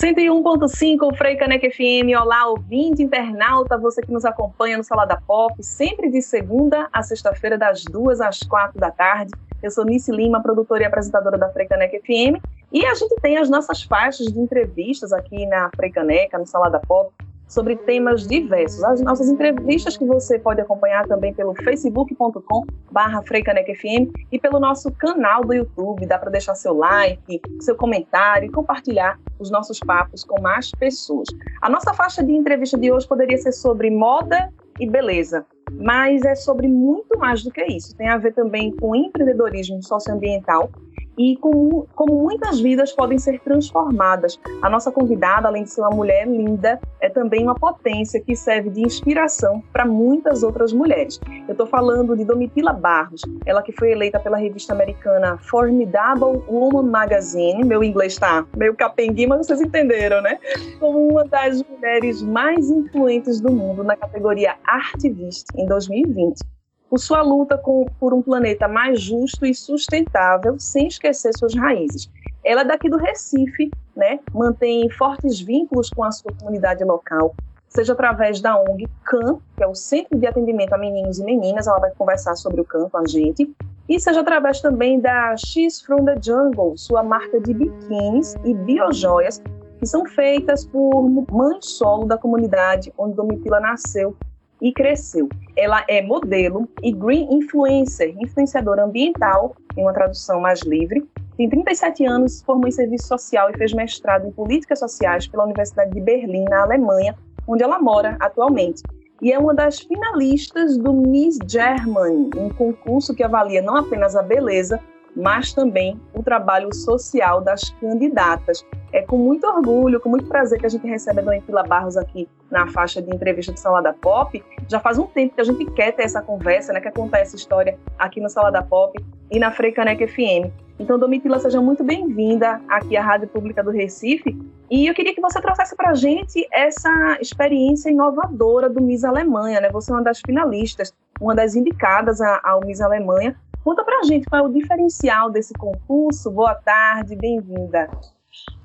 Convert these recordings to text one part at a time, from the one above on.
101.5 Frei Caneca FM. Olá, ouvinte, internauta, você que nos acompanha no Salada Pop, sempre de segunda a sexta-feira, das duas às quatro da tarde. Eu sou Nice Lima, produtora e apresentadora da Frei Caneca FM. E a gente tem as nossas faixas de entrevistas aqui na Frei Caneca, no Salada Pop, sobre temas diversos. As nossas entrevistas que você pode acompanhar também pelo facebook.com barra FM e pelo nosso canal do YouTube. Dá para deixar seu like, seu comentário e compartilhar os nossos papos com mais pessoas. A nossa faixa de entrevista de hoje poderia ser sobre moda e beleza, mas é sobre muito mais do que isso. Tem a ver também com empreendedorismo socioambiental e como, como muitas vidas podem ser transformadas. A nossa convidada, além de ser uma mulher linda, é também uma potência que serve de inspiração para muitas outras mulheres. Eu estou falando de Domitila Barros, ela que foi eleita pela revista americana Formidable Woman Magazine, meu inglês está meio capenguinho, mas vocês entenderam, né? Como uma das mulheres mais influentes do mundo na categoria Artivist em 2020 por sua luta com, por um planeta mais justo e sustentável, sem esquecer suas raízes. Ela é daqui do Recife, né? mantém fortes vínculos com a sua comunidade local, seja através da ONG CAN, que é o Centro de Atendimento a Meninos e Meninas, ela vai conversar sobre o CAN com a gente, e seja através também da X from the Jungle, sua marca de biquínis e biojoias, que são feitas por mães solo da comunidade onde Domitila nasceu e cresceu. Ela é modelo e green influencer, influenciadora ambiental, em uma tradução mais livre. Tem 37 anos, formou em serviço social e fez mestrado em políticas sociais pela Universidade de Berlim, na Alemanha, onde ela mora atualmente. E é uma das finalistas do Miss Germany, um concurso que avalia não apenas a beleza, mas também o trabalho social das candidatas. É com muito orgulho, com muito prazer que a gente recebe a Dona Pila Barros aqui na faixa de entrevista do Salada Pop. Já faz um tempo que a gente quer ter essa conversa, né, quer contar essa história aqui no Salada Pop e na Freicaneca FM. Então, Domitila, seja muito bem-vinda aqui à Rádio Pública do Recife. E eu queria que você trouxesse para a gente essa experiência inovadora do Miss Alemanha, né? Você é uma das finalistas, uma das indicadas ao Miss Alemanha. Conta pra gente qual é o diferencial desse concurso. Boa tarde, bem-vinda.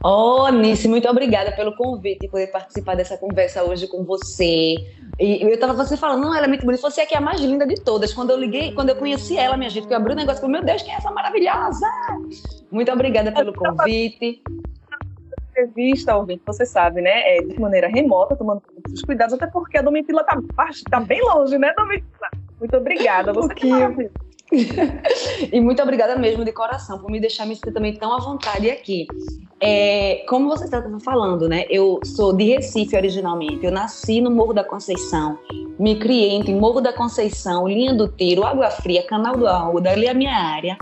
Oh, Nice, muito obrigada pelo convite e poder participar dessa conversa hoje com você. E eu tava você falando, não, ela é muito bonita, você é que é a mais linda de todas. Quando eu liguei, quando eu conheci ela, minha gente, que eu abri o um negócio, falei, meu Deus, quem é essa maravilhosa? Muito obrigada pelo convite. Entrevista, ouvinte, você sabe, né? É de maneira remota, tomando os cuidados, até porque a Domitila tá, tá bem longe, né, Domitila? Muito obrigada. Você um pouquinho. e muito obrigada mesmo de coração por me deixar me sentir também tão à vontade aqui. É, como você estava falando, né? Eu sou de Recife originalmente. Eu nasci no Morro da Conceição, me criei em Morro da Conceição, Linha do Tiro, Água Fria, Canal do Arruda, é a minha área.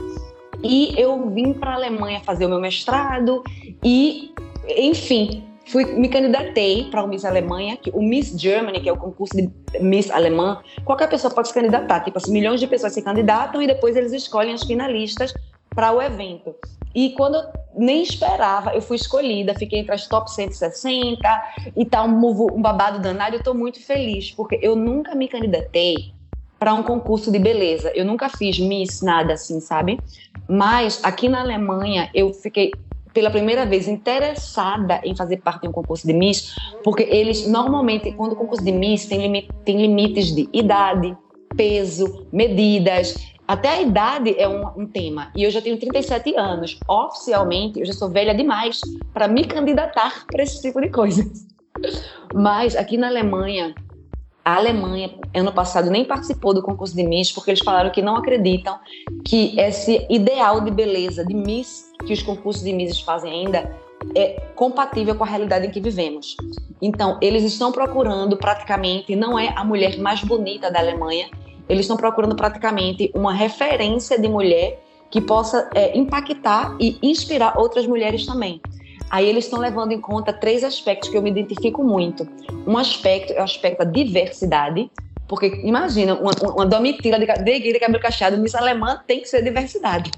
E eu vim para a Alemanha fazer o meu mestrado e, enfim, fui, me candidatei para o Miss Alemanha, que, o Miss Germany, que é o concurso de Miss Alemã, qualquer pessoa pode se candidatar. Tipo assim, milhões de pessoas se candidatam e depois eles escolhem as finalistas para o evento. E quando eu nem esperava, eu fui escolhida, fiquei entre as top 160 e tal, um, um babado danado. Eu estou muito feliz, porque eu nunca me candidatei para um concurso de beleza. Eu nunca fiz Miss nada assim, sabe? Mas aqui na Alemanha eu fiquei pela primeira vez interessada em fazer parte de um concurso de Miss, porque eles normalmente, quando o concurso de Miss tem, limite, tem limites de idade, peso, medidas, até a idade é um, um, tema. E eu já tenho 37 anos. Oficialmente, eu já sou velha demais para me candidatar para esse tipo de coisa. Mas aqui na Alemanha, a Alemanha, ano passado, nem participou do concurso de Miss, porque eles falaram que não acreditam que esse ideal de beleza de Miss que os concursos de Misses fazem ainda é compatível com a realidade em que vivemos. Então, eles estão procurando praticamente, não é a mulher mais bonita da Alemanha, eles estão procurando praticamente uma referência de mulher que possa é, impactar e inspirar outras mulheres também. Aí eles estão levando em conta três aspectos que eu me identifico muito. Um aspecto é o aspecto da diversidade, porque imagina, uma, uma domitila de, de, de cabelo cacheado, Miss Alemã tem que ser diversidade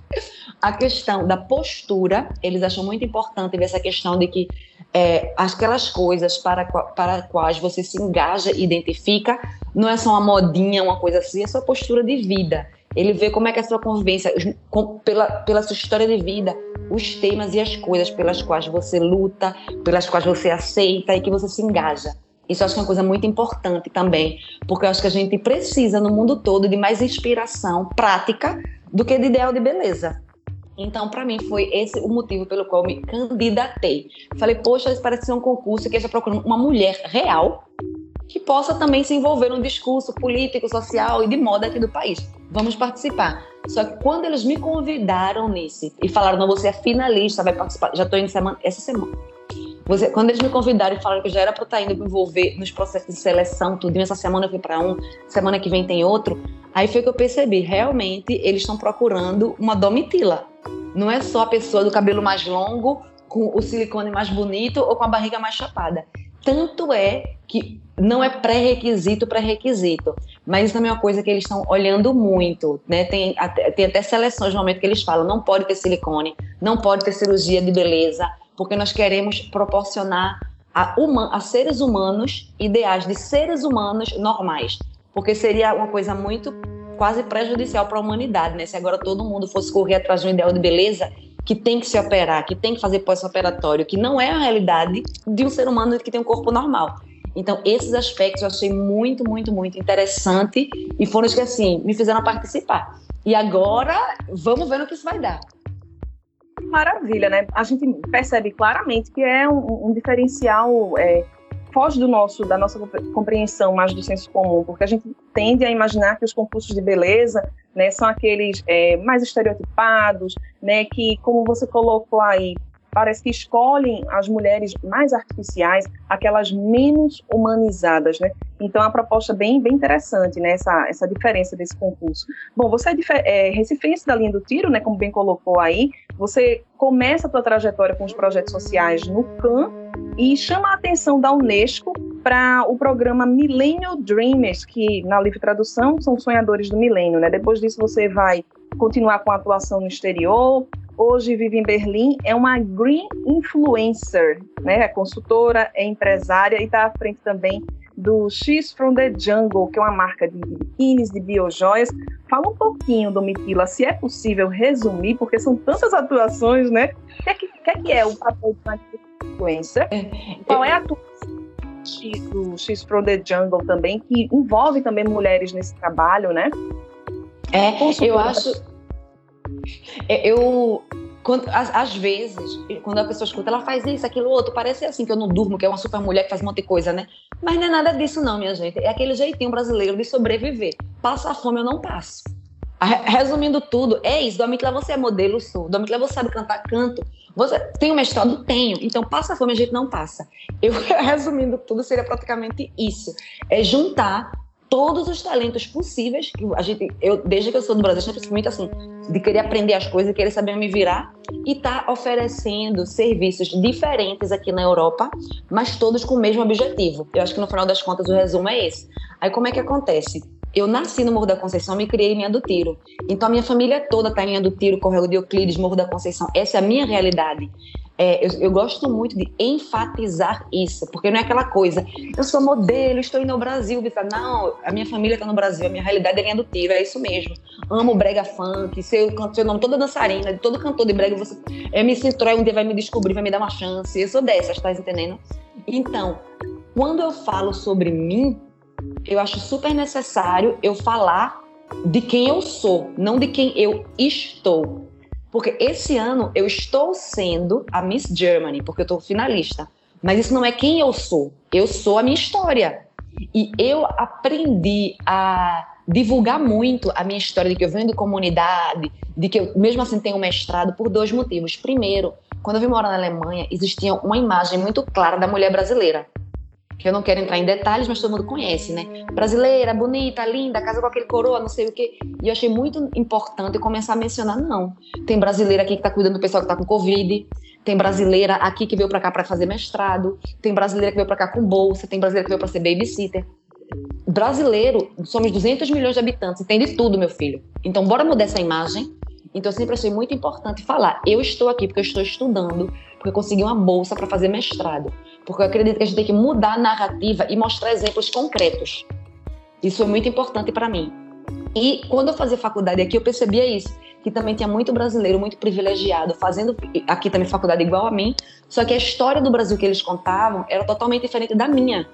a questão da postura, eles acham muito importante ver essa questão de que é, aquelas coisas para, para quais você se engaja e identifica, não é só uma modinha, uma coisa assim, é sua postura de vida. Ele vê como é que é a sua convivência, com, pela, pela sua história de vida, os temas e as coisas pelas quais você luta, pelas quais você aceita e que você se engaja. Isso acho que é uma coisa muito importante também, porque eu acho que a gente precisa no mundo todo de mais inspiração prática do que de ideal de beleza. Então, para mim, foi esse o motivo pelo qual eu me candidatei. Falei, poxa, isso parece ser um concurso que está procurando uma mulher real que possa também se envolver no discurso político, social e de moda aqui do país. Vamos participar. Só que quando eles me convidaram nesse e falaram, não, você é finalista, vai participar, já estou indo semana, essa semana. Você, quando eles me convidaram e falaram que já era para estar indo me envolver nos processos de seleção, tudo, essa semana eu fui para um, semana que vem tem outro, aí foi que eu percebi, realmente eles estão procurando uma domitila. Não é só a pessoa do cabelo mais longo, com o silicone mais bonito ou com a barriga mais chapada. Tanto é que não é pré-requisito, pré-requisito. Mas isso também é uma coisa que eles estão olhando muito, né? Tem até, tem até seleções no momento que eles falam, não pode ter silicone, não pode ter cirurgia de beleza, porque nós queremos proporcionar a, uma, a seres humanos ideais de seres humanos normais, porque seria uma coisa muito quase prejudicial para a humanidade, né? Se agora todo mundo fosse correr atrás de um ideal de beleza que tem que se operar, que tem que fazer pós-operatório, que não é a realidade de um ser humano que tem um corpo normal. Então, esses aspectos eu achei muito, muito, muito interessante e foram os que, assim, me fizeram participar. E agora, vamos ver no que isso vai dar maravilha, né? A gente percebe claramente que é um, um diferencial é, foge do nosso da nossa compreensão mais do senso comum, porque a gente tende a imaginar que os concursos de beleza, né, são aqueles é, mais estereotipados, né, que como você colocou aí parece que escolhem as mulheres mais artificiais, aquelas menos humanizadas, né? Então, é uma proposta bem, bem interessante, né? Essa, essa diferença desse concurso. Bom, você é, é recifense da linha do tiro, né? Como bem colocou aí. Você começa a sua trajetória com os projetos sociais no CAN e chama a atenção da Unesco para o programa Millennial Dreamers, que na livre tradução são sonhadores do milênio, né? Depois disso você vai continuar com a atuação no exterior, hoje vive em Berlim, é uma green influencer, né? É consultora, é empresária e está à frente também do X from the Jungle, que é uma marca de biquínis, de biojoias. Fala um pouquinho, Domitila, se é possível resumir, porque são tantas atuações, né? O que é, que, que, é, que é o papel de uma influencer? É, Qual é a atuação do X from the Jungle também, que envolve também mulheres nesse trabalho, né? É, eu acho é, eu, quando, às, às, vezes, quando a pessoa escuta, ela faz isso, aquilo, outro, parece assim que eu não durmo, que é uma super mulher que faz um monte de coisa, né? Mas não é nada disso, não, minha gente. É aquele jeitinho brasileiro de sobreviver. Passa fome, eu não passo. Resumindo tudo, é isso. Domitila, você é modelo, sou. Domitila, você sabe cantar, canto. Você tem um mestrado? Tenho. Então, passa fome, a gente não passa. Eu, resumindo tudo, seria praticamente isso. É juntar todos os talentos possíveis que a gente, eu desde que eu sou do Brasil, muito assim, de querer aprender as coisas, querer saber me virar e tá oferecendo serviços diferentes aqui na Europa, mas todos com o mesmo objetivo. Eu acho que no final das contas o resumo é esse. Aí como é que acontece? Eu nasci no Morro da Conceição, me criei em Linha do Tiro. Então a minha família toda está em Linha do Tiro, Correio de Euclides, Morro da Conceição. Essa é a minha realidade. É, eu, eu, gosto muito de enfatizar isso, porque não é aquela coisa, eu sou modelo, estou indo ao Brasil, não, a minha família está no Brasil, a minha realidade é linha do tiro, é isso mesmo. Amo brega funk, se eu canto seu nome toda dançarina, todo cantor de brega, você é me Citroën um dia vai me descobrir, vai me dar uma chance, eu sou dessas, tá entendendo? Então, quando eu falo sobre mim, eu acho super necessário eu falar de quem eu sou, não de quem eu estou. Porque esse ano eu estou sendo a Miss Germany, porque eu estou finalista. Mas isso não é quem eu sou. Eu sou a minha história. E eu aprendi a divulgar muito a minha história de que eu venho de comunidade, de que eu mesmo assim tenho mestrado por dois motivos. Primeiro, quando eu vim morar na Alemanha, existia uma imagem muito clara da mulher brasileira que eu não quero entrar em detalhes, mas todo mundo conhece, né? Brasileira, bonita, linda, casa com aquele coroa, não sei o quê. E eu achei muito importante começar a mencionar, não. Tem brasileira aqui que está cuidando do pessoal que está com Covid, tem brasileira aqui que veio para cá para fazer mestrado, tem brasileira que veio para cá com bolsa, tem brasileira que veio para ser babysitter. Brasileiro, somos 200 milhões de habitantes, tem de tudo, meu filho. Então, bora mudar essa imagem. Então, eu sempre achei muito importante falar: eu estou aqui porque eu estou estudando, porque eu consegui uma bolsa para fazer mestrado. Porque eu acredito que a gente tem que mudar a narrativa e mostrar exemplos concretos. Isso é muito importante para mim. E quando eu fazia faculdade aqui, eu percebia isso. que também tinha muito brasileiro, muito privilegiado, fazendo aqui também faculdade igual a mim, só que a história do Brasil que eles contavam era totalmente diferente da minha.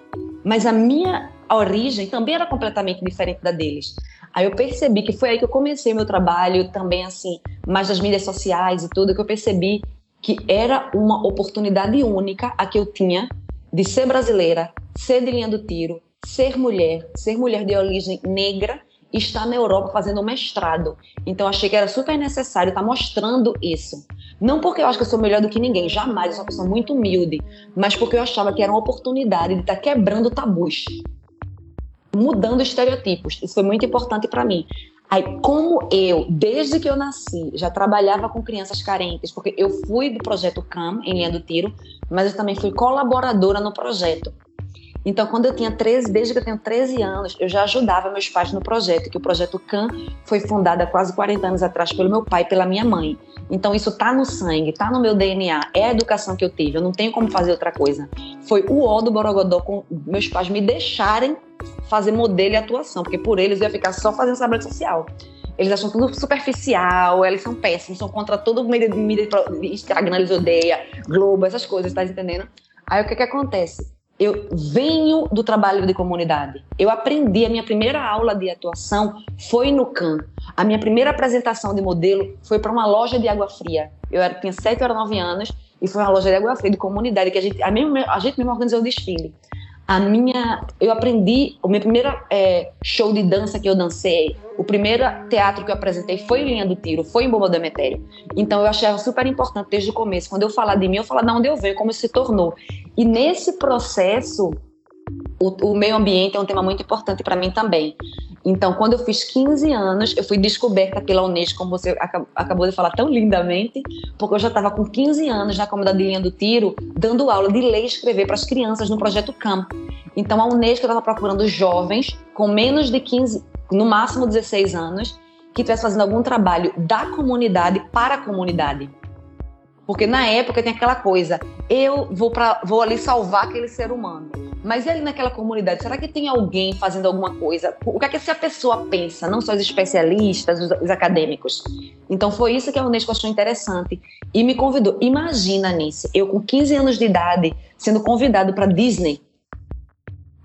Mas a minha origem também era completamente diferente da deles. Aí eu percebi que foi aí que eu comecei meu trabalho também assim, mais das mídias sociais e tudo, que eu percebi que era uma oportunidade única a que eu tinha de ser brasileira, ser de linha do tiro, ser mulher, ser mulher de origem negra e estar na Europa fazendo mestrado. Então achei que era super necessário estar mostrando isso. Não porque eu acho que eu sou melhor do que ninguém, jamais, eu sou uma pessoa muito humilde, mas porque eu achava que era uma oportunidade de estar quebrando tabus, mudando estereotipos. Isso foi muito importante para mim. Aí, como eu, desde que eu nasci, já trabalhava com crianças carentes, porque eu fui do projeto CAM, em linha do tiro, mas eu também fui colaboradora no projeto. Então, quando eu tinha 13, desde que eu tenho 13 anos, eu já ajudava meus pais no projeto, que o projeto CAM foi fundado há quase 40 anos atrás pelo meu pai e pela minha mãe. Então, isso tá no sangue, tá no meu DNA, é a educação que eu tive, eu não tenho como fazer outra coisa. Foi o ó do Borogodó com meus pais me deixarem fazer modelo e atuação, porque por eles eu ia ficar só fazendo trabalho social. Eles acham tudo superficial, eles são péssimos, são contra todo o mídia, mídia Instagram, eles odeiam, Globo, essas coisas, tá entendendo? Aí o que que acontece? Eu venho do trabalho de comunidade. Eu aprendi, a minha primeira aula de atuação foi no CAN. A minha primeira apresentação de modelo foi para uma loja de água fria. Eu era, tinha 7 ou 9 anos e foi uma loja de água fria de comunidade que a gente, a, mesmo, a gente mesmo organizou o desfile a minha, eu aprendi, o meu primeiro é, show de dança que eu dancei, o primeiro teatro que eu apresentei foi em Linha do Tiro, foi em Bomba do Emetério. Então eu achava super importante desde o começo, quando eu falar de mim, eu falar de onde eu venho, como se tornou. E nesse processo, o, o meio ambiente é um tema muito importante para mim também. Então, quando eu fiz 15 anos, eu fui descoberta pela Unesco, como você acabou de falar tão lindamente, porque eu já estava com 15 anos na comunidade de linha do tiro, dando aula de ler e escrever para as crianças no projeto CAMP. Então, a Unesco estava procurando jovens com menos de 15, no máximo 16 anos, que estivessem fazendo algum trabalho da comunidade para a comunidade. Porque na época tem aquela coisa, eu vou, pra, vou ali salvar aquele ser humano. Mas e ali naquela comunidade, será que tem alguém fazendo alguma coisa? O que é que essa pessoa pensa? Não só os especialistas, os, os acadêmicos. Então foi isso que a Unesco achou interessante e me convidou. Imagina, Nice, eu com 15 anos de idade sendo convidado para Disney.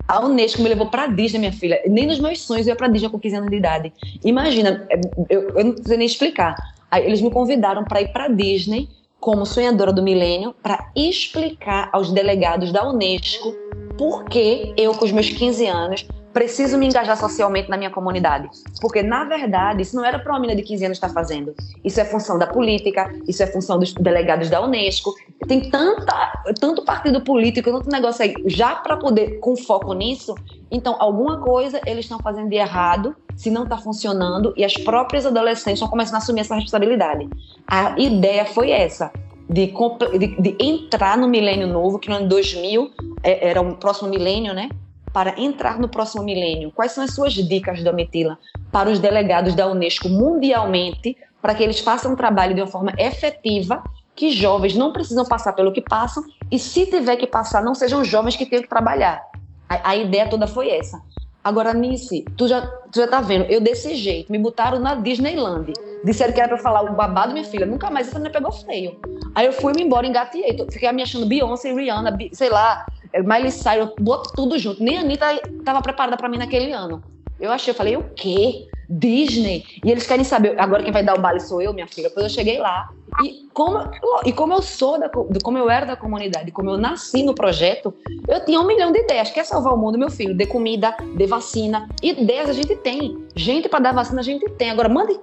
A Unesco me levou para Disney, minha filha. Nem nos meus sonhos eu ia para Disney com 15 anos de idade. Imagina, eu, eu não sei nem explicar. Aí eles me convidaram para ir para Disney como sonhadora do milênio para explicar aos delegados da Unesco por que eu, com os meus 15 anos, preciso me engajar socialmente na minha comunidade. Porque, na verdade, isso não era para uma menina de 15 anos estar fazendo. Isso é função da política, isso é função dos delegados da Unesco. Tem tanta, tanto partido político, tanto negócio aí, já para poder, com foco nisso. Então, alguma coisa eles estão fazendo de errado, se não está funcionando, e as próprias adolescentes estão começando a assumir essa responsabilidade. A ideia foi essa. De, de, de entrar no milênio novo, que no ano 2000 é, era o próximo milênio, né? Para entrar no próximo milênio? Quais são as suas dicas, Domitila, para os delegados da Unesco mundialmente, para que eles façam um trabalho de uma forma efetiva, que jovens não precisam passar pelo que passam, e se tiver que passar, não sejam jovens que tenham que trabalhar. A, a ideia toda foi essa. Agora, Nice, tu já, tu já tá vendo, eu desse jeito, me botaram na Disneyland. Disseram que era pra falar o babado, minha filha. Nunca mais essa menina pegou feio. Aí eu fui-me embora, engateei. Fiquei me achando Beyoncé, Rihanna, sei lá, Miley Cyrus, botou tudo junto. Nem a Anitta estava preparada para mim naquele ano. Eu achei, eu falei, o quê? Disney? E eles querem saber, agora quem vai dar o baile sou eu, minha filha. Depois eu cheguei lá. E como, e como eu sou, da, como eu era da comunidade, como eu nasci no projeto, eu tinha um milhão de ideias. Quer salvar o mundo, meu filho? De comida, de vacina. Ideias a gente tem. Gente para dar vacina a gente tem. Agora, mande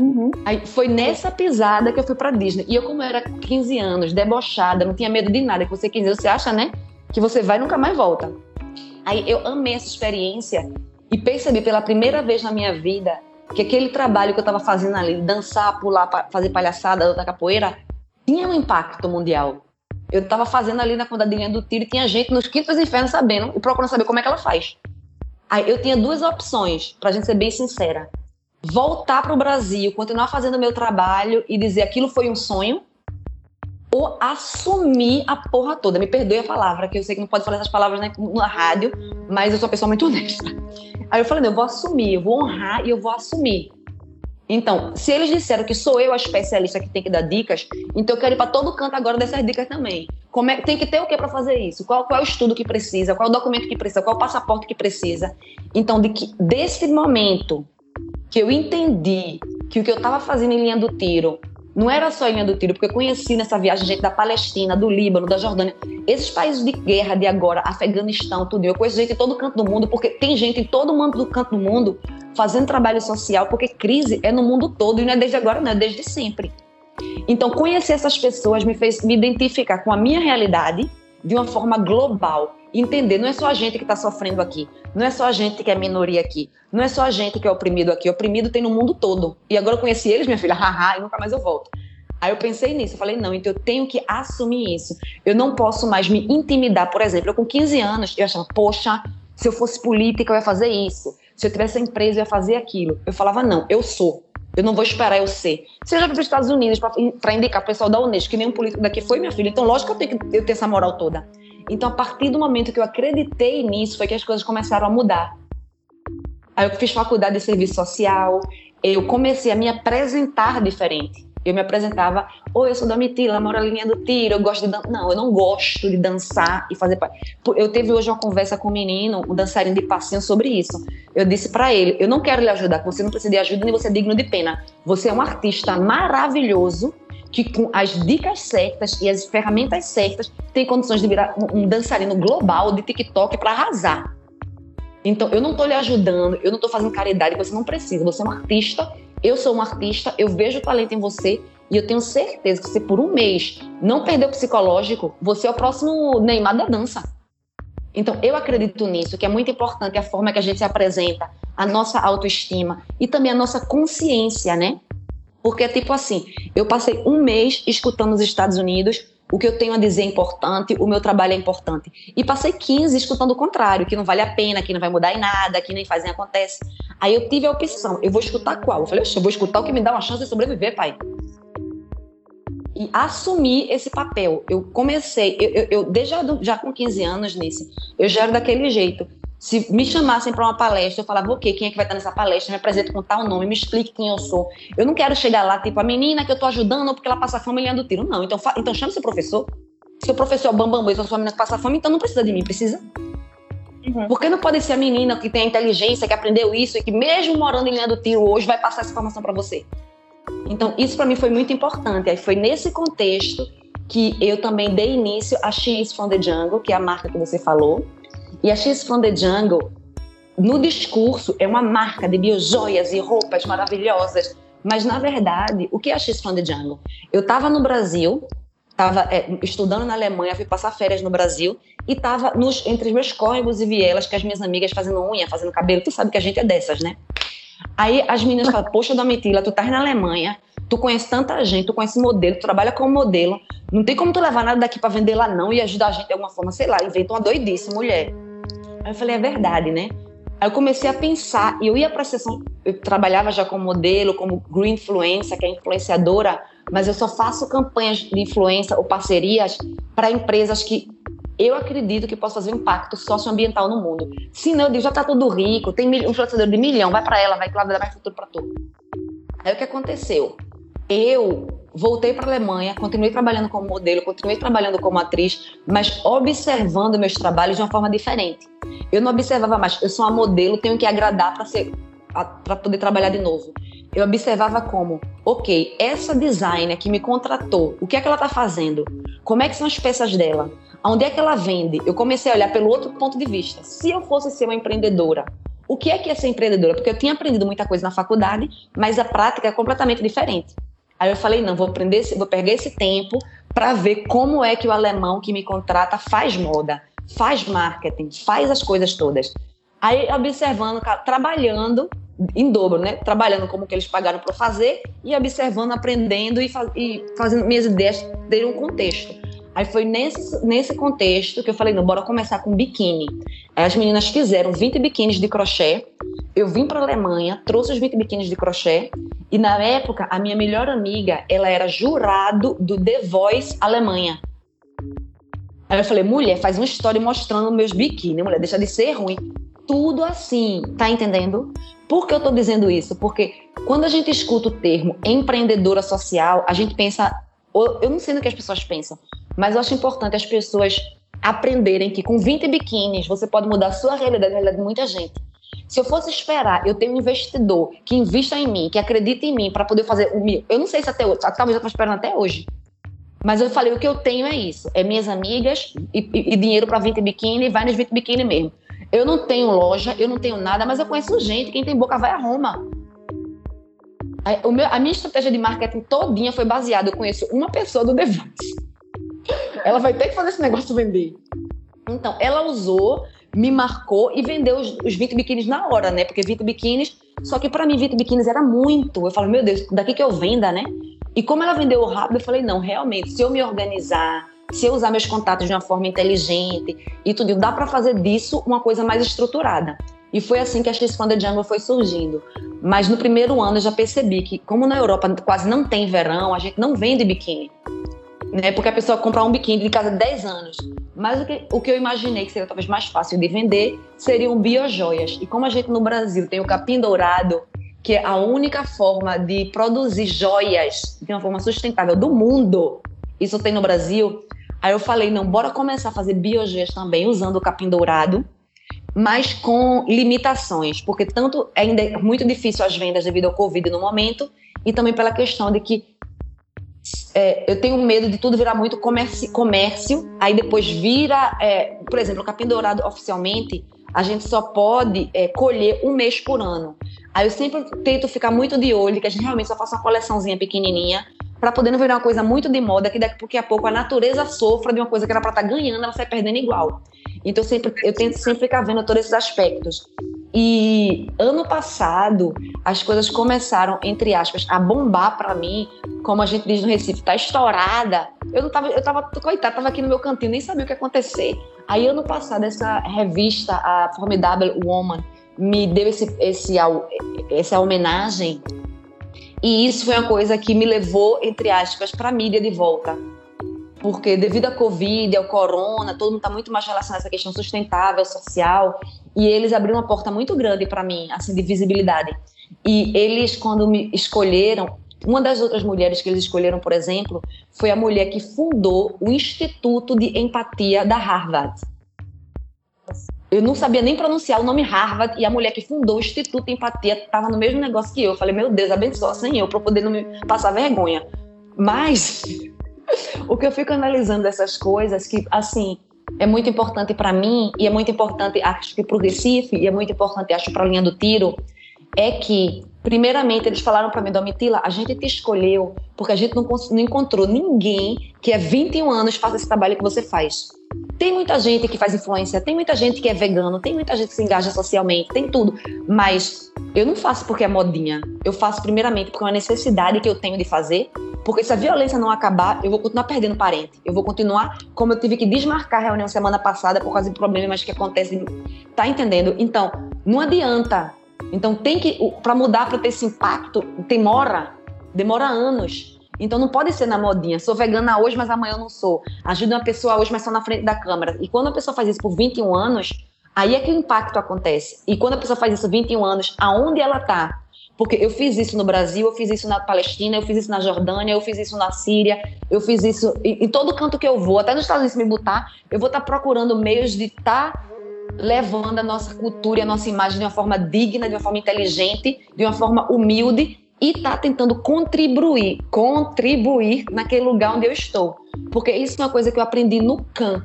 Uhum. Aí foi nessa pisada que eu fui pra Disney. E eu, como eu era 15 anos, debochada, não tinha medo de nada, que você 15 anos, você acha, né? Que você vai e nunca mais volta. Aí eu amei essa experiência e percebi pela primeira vez na minha vida que aquele trabalho que eu estava fazendo ali, dançar, pular, fazer palhaçada da capoeira, tinha um impacto mundial. Eu estava fazendo ali na comunidade do tiro tinha gente nos quintos infernos sabendo e procurando saber como é que ela faz. Aí eu tinha duas opções, pra gente ser bem sincera voltar para o Brasil, continuar fazendo meu trabalho e dizer aquilo foi um sonho, ou assumir a porra toda. Me perdoe a palavra, que eu sei que não pode falar essas palavras na, na rádio, mas eu sou uma pessoa muito honesta. Aí eu falei, não, eu vou assumir, eu vou honrar e eu vou assumir. Então, se eles disseram que sou eu a especialista que tem que dar dicas, então eu quero ir para todo canto agora dessas dicas também. Como é, tem que ter o que para fazer isso? Qual, qual é o estudo que precisa? Qual é o documento que precisa? Qual é o passaporte que precisa? Então, de que, desse momento que eu entendi que o que eu estava fazendo em linha do tiro não era só em linha do tiro, porque eu conheci nessa viagem gente da Palestina, do Líbano, da Jordânia, esses países de guerra de agora, Afeganistão, tudo. Eu conheço gente em todo canto do mundo, porque tem gente em todo mundo do canto do mundo fazendo trabalho social, porque crise é no mundo todo e não é desde agora, não é desde sempre. Então, conhecer essas pessoas me fez me identificar com a minha realidade de uma forma global. Entender, não é só a gente que está sofrendo aqui, não é só a gente que é minoria aqui, não é só a gente que é oprimido aqui, oprimido tem no mundo todo. E agora eu conheci eles, minha filha, haha, e nunca mais eu volto. Aí eu pensei nisso, eu falei, não, então eu tenho que assumir isso. Eu não posso mais me intimidar, por exemplo, eu com 15 anos, eu achava, poxa, se eu fosse política eu ia fazer isso, se eu tivesse empresa eu ia fazer aquilo. Eu falava, não, eu sou. Eu não vou esperar eu ser. Se já para os Estados Unidos para indicar o pessoal da Unesco, que nenhum político daqui foi, minha filha, então lógico que eu tenho que eu ter essa moral toda. Então, a partir do momento que eu acreditei nisso, foi que as coisas começaram a mudar. Aí eu fiz faculdade de serviço social, eu comecei a me apresentar diferente. Eu me apresentava, oi, eu sou da Mitila, moro na linha do tiro, eu gosto de dançar. Não, eu não gosto de dançar e fazer. Eu teve hoje uma conversa com um menino, um dançarino de passinho, sobre isso. Eu disse para ele: eu não quero lhe ajudar, você não precisa de ajuda nem você é digno de pena. Você é um artista maravilhoso que com as dicas certas e as ferramentas certas tem condições de virar um dançarino global de TikTok para arrasar. Então, eu não estou lhe ajudando, eu não estou fazendo caridade, você não precisa. Você é um artista eu sou um artista, eu vejo o talento em você e eu tenho certeza que se por um mês não perder o psicológico, você é o próximo Neymar da dança. Então, eu acredito nisso, que é muito importante a forma que a gente se apresenta, a nossa autoestima e também a nossa consciência, né? Porque é tipo assim, eu passei um mês escutando os Estados Unidos, o que eu tenho a dizer é importante, o meu trabalho é importante. E passei 15 escutando o contrário, que não vale a pena, que não vai mudar em nada, que nem faz nem acontece. Aí eu tive a opção, eu vou escutar qual? Eu falei, eu vou escutar o que me dá uma chance de sobreviver, pai. E assumir esse papel. Eu comecei, eu, eu, eu desde já, já com 15 anos nisso, eu já era daquele jeito. Se me chamassem para uma palestra, eu falava, ok, quem é que vai estar nessa palestra? Me apresento com tal nome, me explique quem eu sou. Eu não quero chegar lá, tipo, a menina que eu estou ajudando porque ela passa fome e do tiro. Não, então, então chame seu professor. Se o professor é o bambambam e sua menina que passa fome, então não precisa de mim, precisa? Uhum. Porque não pode ser a menina que tem a inteligência, que aprendeu isso e que mesmo morando em linha do tiro hoje vai passar essa informação para você. Então, isso para mim foi muito importante. Aí foi nesse contexto que eu também dei início a X from the Jungle, que é a marca que você falou. E a X from the Jungle, no discurso, é uma marca de biojoias e roupas maravilhosas. Mas, na verdade, o que é a X from the Jungle? Eu estava no Brasil, estava é, estudando na Alemanha, fui passar férias no Brasil e estava entre os meus córregos e vielas com as minhas amigas fazendo unha, fazendo cabelo. Tu sabe que a gente é dessas, né? Aí as meninas falam: Poxa, Domitila, tu estás na Alemanha, tu conhece tanta gente, tu conhece modelo, tu trabalha como modelo, não tem como tu levar nada daqui para vender lá não e ajudar a gente de alguma forma, sei lá, inventa uma doidice, mulher. Aí eu falei: É verdade, né? Aí eu comecei a pensar, e eu ia para a sessão, eu trabalhava já como modelo, como green influencer, que é influenciadora, mas eu só faço campanhas de influência ou parcerias para empresas que eu acredito que posso fazer um impacto socioambiental no mundo. Se não, eu digo, já está tudo rico, tem um influenciador de milhão, vai para ela, vai que ela vai futuro para tudo. Aí o que aconteceu? Eu voltei para a Alemanha, continuei trabalhando como modelo, continuei trabalhando como atriz, mas observando meus trabalhos de uma forma diferente. Eu não observava mais, eu sou uma modelo, tenho que agradar para ser para poder trabalhar de novo. Eu observava como, ok, essa designer que me contratou, o que é que ela está fazendo? Como é que são as peças dela? Onde é que ela vende? Eu comecei a olhar pelo outro ponto de vista. Se eu fosse ser uma empreendedora, o que é que é ser empreendedora? Porque eu tinha aprendido muita coisa na faculdade, mas a prática é completamente diferente. Aí eu falei, não, vou aprender, vou pegar esse tempo para ver como é que o alemão que me contrata faz moda, faz marketing, faz as coisas todas. Aí observando, trabalhando em dobro, né? Trabalhando como que eles pagaram para fazer e observando, aprendendo e, faz, e fazendo minhas ideias terem um contexto. Aí foi nesse, nesse contexto que eu falei, não, bora começar com biquíni. Aí as meninas fizeram 20 biquínis de crochê. Eu vim para a Alemanha, trouxe os 20 biquínis de crochê. E na época, a minha melhor amiga, ela era jurado do The Voice Alemanha. Aí eu falei, mulher, faz uma história mostrando meus biquíni. Mulher, deixa de ser ruim. Tudo assim, tá entendendo? Por que eu estou dizendo isso? Porque quando a gente escuta o termo empreendedora social, a gente pensa. Eu não sei no que as pessoas pensam, mas eu acho importante as pessoas aprenderem que com 20 biquínis você pode mudar a sua realidade, a realidade de muita gente. Se eu fosse esperar, eu tenho um investidor que invista em mim, que acredita em mim para poder fazer o meu. Eu não sei se até hoje, talvez eu estou esperando até hoje. Mas eu falei, o que eu tenho é isso: é minhas amigas e, e, e dinheiro para 20 biquíni, vai nos 20 biquíni mesmo. Eu não tenho loja, eu não tenho nada, mas eu conheço gente. Quem tem boca vai a Roma. A, meu, a minha estratégia de marketing todinha foi baseada. Eu conheço uma pessoa do Devante. Ela vai ter que fazer esse negócio vender. Então, ela usou, me marcou e vendeu os, os 20 biquínis na hora, né? Porque 20 biquínis, só que para mim 20 biquínis era muito. Eu falo, meu Deus, daqui que eu venda, né? E como ela vendeu rápido, eu falei, não, realmente, se eu me organizar, se eu usar meus contatos de uma forma inteligente e tudo, dá para fazer disso uma coisa mais estruturada. E foi assim que a X Funda Jungle foi surgindo. Mas no primeiro ano eu já percebi que, como na Europa quase não tem verão, a gente não vende biquíni. Né? Porque a pessoa compra um biquíni de casa 10 anos. Mas o que, o que eu imaginei que seria talvez mais fácil de vender seriam biojoias. E como a gente no Brasil tem o capim dourado, que é a única forma de produzir joias de uma forma sustentável do mundo. Isso tem no Brasil. Aí eu falei, não, bora começar a fazer biojoias também usando o capim dourado, mas com limitações, porque tanto ainda é muito difícil as vendas devido ao Covid no momento, e também pela questão de que é, eu tenho medo de tudo virar muito comércio, comércio aí depois vira, é, por exemplo, o capim dourado oficialmente, a gente só pode é, colher um mês por ano. Aí eu sempre tento ficar muito de olho, que a gente realmente só faça uma coleçãozinha pequenininha, para poder não virar uma coisa muito de moda, que daqui a pouco a natureza sofra de uma coisa que era para estar tá ganhando, ela sai perdendo igual. Então sempre, eu tento sempre ficar vendo todos esses aspectos. E ano passado, as coisas começaram, entre aspas, a bombar para mim, como a gente diz no Recife, tá estourada. Eu não tava, eu tava, coitada, tava aqui no meu cantinho, nem sabia o que ia acontecer. Aí ano passado, essa revista, a Formidable Woman, me deu esse, esse, essa homenagem. E isso foi uma coisa que me levou, entre aspas, para mídia de volta. Porque devido à Covid, ao corona, todo mundo está muito mais relacionado a essa questão sustentável, social. E eles abriram uma porta muito grande para mim, assim, de visibilidade. E eles, quando me escolheram, uma das outras mulheres que eles escolheram, por exemplo, foi a mulher que fundou o Instituto de Empatia da Harvard. Eu não sabia nem pronunciar o nome Harvard e a mulher que fundou o Instituto Empatia estava no mesmo negócio que eu. Eu falei, meu Deus, abençoa sem eu para poder não me passar vergonha. Mas o que eu fico analisando dessas coisas que assim é muito importante para mim e é muito importante acho que para o Recife e é muito importante acho para a linha do tiro é que primeiramente eles falaram para mim, Domitila, a gente te escolheu porque a gente não, não encontrou ninguém que há 21 anos faça esse trabalho que você faz. Tem muita gente que faz influência, tem muita gente que é vegano, tem muita gente que se engaja socialmente, tem tudo. Mas eu não faço porque é modinha. Eu faço primeiramente porque é uma necessidade que eu tenho de fazer. Porque se a violência não acabar, eu vou continuar perdendo parente. Eu vou continuar, como eu tive que desmarcar a reunião semana passada por causa de problemas que acontecem. Tá entendendo? Então, não adianta. Então, tem que. Para mudar, para ter esse impacto, demora. Demora anos. Então não pode ser na modinha. Sou vegana hoje, mas amanhã eu não sou. Ajuda uma pessoa hoje, mas só na frente da câmera. E quando a pessoa faz isso por 21 anos, aí é que o impacto acontece. E quando a pessoa faz isso 21 anos, aonde ela está? Porque eu fiz isso no Brasil, eu fiz isso na Palestina, eu fiz isso na Jordânia, eu fiz isso na Síria, eu fiz isso em, em todo canto que eu vou, até nos Estados Unidos me botar, eu vou estar tá procurando meios de estar tá levando a nossa cultura e a nossa imagem de uma forma digna, de uma forma inteligente, de uma forma humilde e tá tentando contribuir, contribuir naquele lugar onde eu estou. Porque isso é uma coisa que eu aprendi no CAN.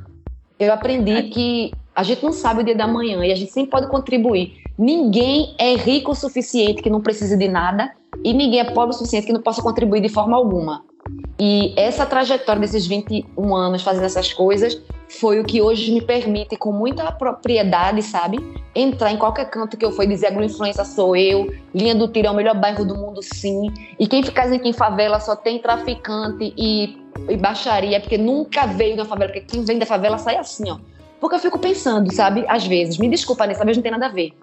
Eu aprendi é. que a gente não sabe o dia da manhã e a gente sempre pode contribuir. Ninguém é rico o suficiente que não precise de nada e ninguém é pobre o suficiente que não possa contribuir de forma alguma. E essa trajetória desses 21 anos fazendo essas coisas foi o que hoje me permite, com muita propriedade, sabe? Entrar em qualquer canto que eu for e dizer agroinfluência sou eu, linha do tiro é o melhor bairro do mundo, sim. E quem fica dizendo que em favela só tem traficante e, e baixaria, porque nunca veio da favela, porque quem vem da favela sai assim, ó. Porque eu fico pensando, sabe? Às vezes, me desculpa, nessa vez não tem nada a ver.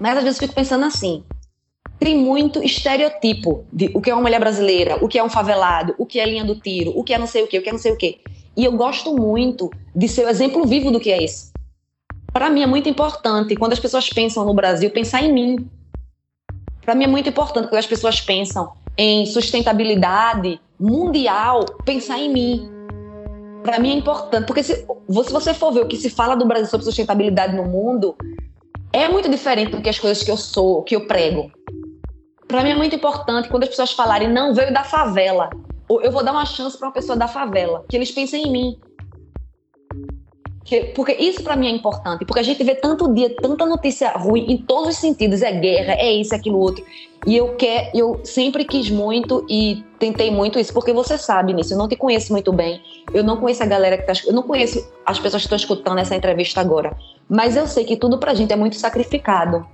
Mas às vezes eu fico pensando assim: tem muito estereotipo de o que é uma mulher brasileira, o que é um favelado, o que é linha do tiro, o que é não sei o que, o que é não sei o que. E eu gosto muito de ser o exemplo vivo do que é isso. Para mim é muito importante, quando as pessoas pensam no Brasil, pensar em mim. Para mim é muito importante quando as pessoas pensam em sustentabilidade mundial, pensar em mim. Para mim é importante, porque se, se você for ver o que se fala do Brasil sobre sustentabilidade no mundo, é muito diferente do que as coisas que eu sou, que eu prego. Para mim é muito importante quando as pessoas falarem, não, veio da favela. Eu vou dar uma chance para uma pessoa da favela, que eles pensem em mim. Porque isso para mim é importante, porque a gente vê tanto dia, tanta notícia ruim em todos os sentidos, é guerra, é isso, é aquilo outro. E eu quer, eu sempre quis muito e tentei muito isso, porque você sabe nisso, eu não te conheço muito bem. Eu não conheço a galera que tá, eu não conheço as pessoas que estão escutando essa entrevista agora, mas eu sei que tudo pra gente é muito sacrificado.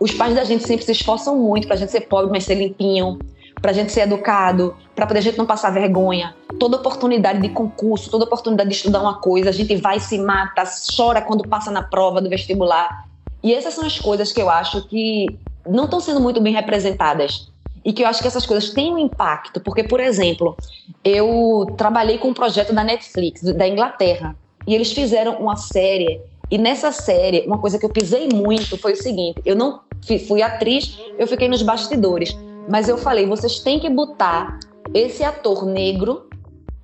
Os pais da gente sempre se esforçam muito pra gente ser pobre, mas ser limpinho, para a gente ser educado, para poder a gente não passar vergonha. Toda oportunidade de concurso, toda oportunidade de estudar uma coisa, a gente vai se mata, chora quando passa na prova do vestibular. E essas são as coisas que eu acho que não estão sendo muito bem representadas. E que eu acho que essas coisas têm um impacto, porque, por exemplo, eu trabalhei com um projeto da Netflix, da Inglaterra, e eles fizeram uma série e nessa série, uma coisa que eu pisei muito foi o seguinte: eu não fui atriz, eu fiquei nos bastidores. Mas eu falei, vocês têm que botar esse ator negro,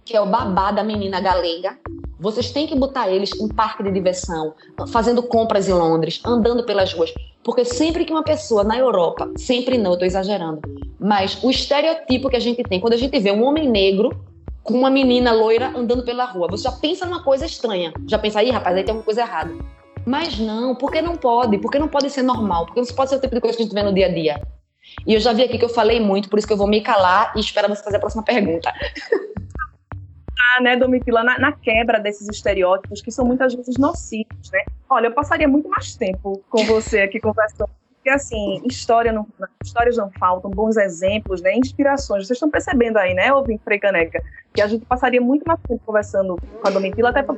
que é o babá da menina galega, vocês têm que botar eles em parque de diversão, fazendo compras em Londres, andando pelas ruas. Porque sempre que uma pessoa na Europa, sempre não, eu exagerando, mas o estereotipo que a gente tem, quando a gente vê um homem negro com uma menina loira andando pela rua, você já pensa numa coisa estranha. Já pensa, aí, rapaz, aí tem alguma coisa errada. Mas não, porque não pode? Porque não pode ser normal? Porque não pode ser o tipo de coisa que a gente vê no dia a dia. E eu já vi aqui que eu falei muito, por isso que eu vou me calar e esperar você fazer a próxima pergunta. Ah, né, Domitila, na, na, quebra desses estereótipos que são muitas vezes nocivos, né? Olha, eu passaria muito mais tempo com você aqui conversando, porque assim, história não, histórias não faltam, bons exemplos, né, inspirações. Vocês estão percebendo aí, né, ouvinte Caneca, que a gente passaria muito mais tempo conversando com a Domitila, até por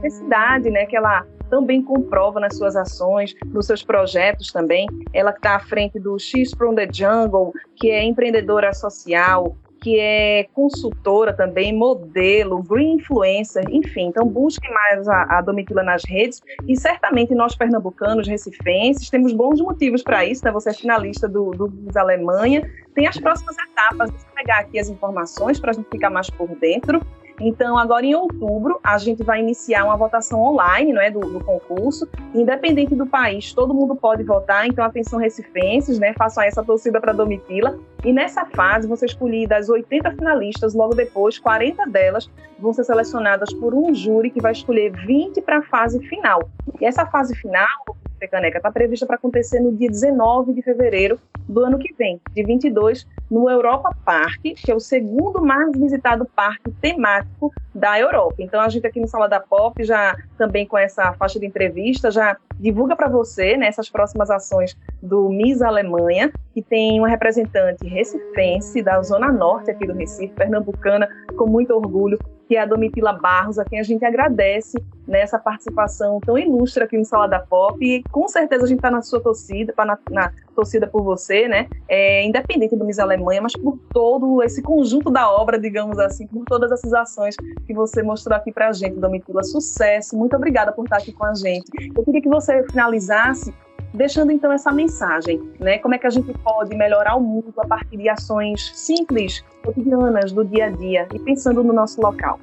necessidade, né, que ela também comprova nas suas ações, nos seus projetos também. Ela está à frente do X from the Jungle, que é empreendedora social, que é consultora também, modelo, green influencer, enfim. Então busque mais a, a Domitila nas redes e certamente nós pernambucanos, recifenses, temos bons motivos para isso, né? Você é finalista do, do Alemanha, tem as próximas etapas, vou pegar aqui as informações para a gente ficar mais por dentro. Então, agora em outubro, a gente vai iniciar uma votação online não é, do, do, concurso. Independente do país, todo mundo pode votar. Então, atenção, recifenses, né, façam essa torcida para Domitila. E nessa fase, você escolher das 80 finalistas, logo depois, 40 delas vão ser selecionadas por um júri que vai escolher 20 para a fase final. E essa fase final, Caneca está prevista para acontecer no dia 19 de fevereiro do ano que vem, de 22, no Europa Park, que é o segundo mais visitado parque temático da Europa. Então a gente aqui no Sala da Pop já também com essa faixa de entrevista já divulga para você né, próximas ações do Miss Alemanha, que tem uma representante recifense da zona norte aqui do Recife, pernambucana, com muito orgulho, que é a Domitila Barros, a quem a gente agradece nessa participação tão ilustre aqui no Sala da Pop. E com certeza a gente está na sua torcida, está na, na, torcida por você, né? É, independente do Miss Alemanha, mas por todo esse conjunto da obra, digamos assim, por todas essas ações que você mostrou aqui para a gente, Domitila. Sucesso, muito obrigada por estar aqui com a gente. Eu queria que você finalizasse deixando então essa mensagem, né? Como é que a gente pode melhorar o mundo a partir de ações simples, cotidianas, do dia a dia e pensando no nosso local.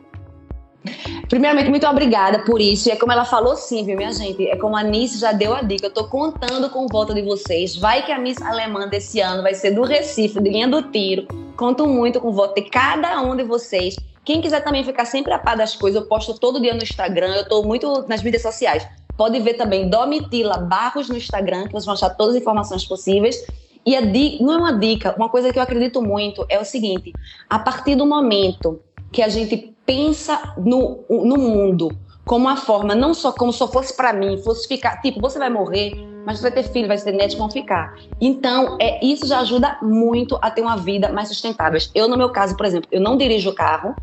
Primeiramente, muito obrigada por isso. E é como ela falou sim, viu, minha gente? É como a Nice já deu a dica. Eu tô contando com voto de vocês. Vai que a Miss Alemã desse ano vai ser do Recife, de linha do tiro. Conto muito com o voto de cada um de vocês. Quem quiser também ficar sempre a par das coisas, eu posto todo dia no Instagram. Eu tô muito nas mídias sociais. Pode ver também Domitila Barros no Instagram, que vocês vão achar todas as informações possíveis. E a dica, não é uma dica, uma coisa que eu acredito muito é o seguinte: a partir do momento que a gente pensa no, no mundo como uma forma, não só como se fosse para mim, fosse ficar, tipo, você vai morrer, mas você vai ter filho, vai ter netos, vão ficar. Então, é, isso já ajuda muito a ter uma vida mais sustentável. Eu, no meu caso, por exemplo, eu não dirijo carro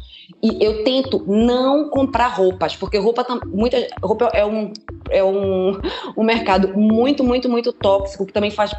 e eu tento não comprar roupas, porque roupa, muita, roupa é, um, é um, um mercado muito, muito, muito tóxico, que também faz,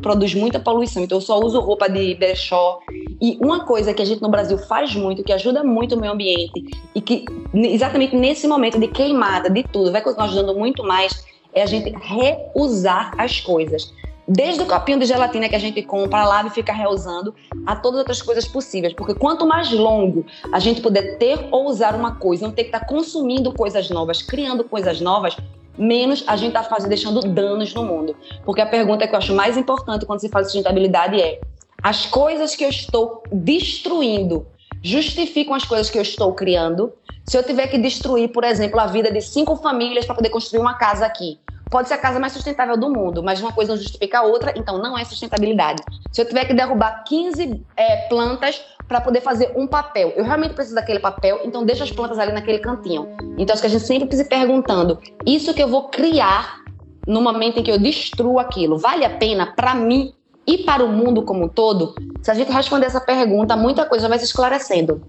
produz muita poluição. Então, eu só uso roupa de brechó. E uma coisa que a gente no Brasil faz muito, que ajuda muito o meio ambiente, e que exatamente nesse momento de queimada, de tudo, vai continuar ajudando muito mais é a gente reusar as coisas. Desde o copinho de gelatina que a gente compra, lava e fica reusando, a todas as outras coisas possíveis. Porque quanto mais longo a gente puder ter ou usar uma coisa, não ter que estar tá consumindo coisas novas, criando coisas novas, menos a gente está fazendo, deixando danos no mundo. Porque a pergunta que eu acho mais importante quando se faz sustentabilidade é: as coisas que eu estou destruindo justificam as coisas que eu estou criando? Se eu tiver que destruir, por exemplo, a vida de cinco famílias para poder construir uma casa aqui, pode ser a casa mais sustentável do mundo, mas uma coisa não justifica a outra, então não é sustentabilidade. Se eu tiver que derrubar 15 é, plantas para poder fazer um papel, eu realmente preciso daquele papel, então deixa as plantas ali naquele cantinho. Então acho que a gente sempre precisa se perguntando: isso que eu vou criar no momento em que eu destruo aquilo, vale a pena para mim e para o mundo como um todo? Se a gente responder essa pergunta, muita coisa vai se esclarecendo.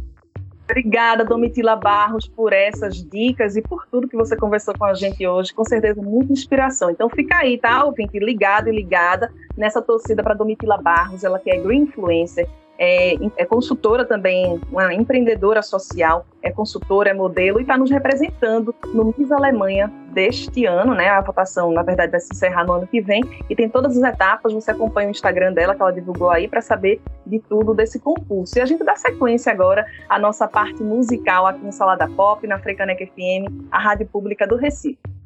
Obrigada, Domitila Barros, por essas dicas e por tudo que você conversou com a gente hoje. Com certeza, muita inspiração. Então, fica aí, tá, ouvinte? Ligado e ligada nessa torcida para Domitila Barros, ela que é Green Influencer é, é, consultora também, uma empreendedora social, é consultora, é modelo e está nos representando no Miss Alemanha deste ano, né? A votação, na verdade, vai se encerrar no ano que vem e tem todas as etapas. Você acompanha o Instagram dela, que ela divulgou aí, para saber de tudo desse concurso. E a gente dá sequência agora à nossa parte musical aqui no Salada Pop, na Frecanec FM, a rádio pública do Recife.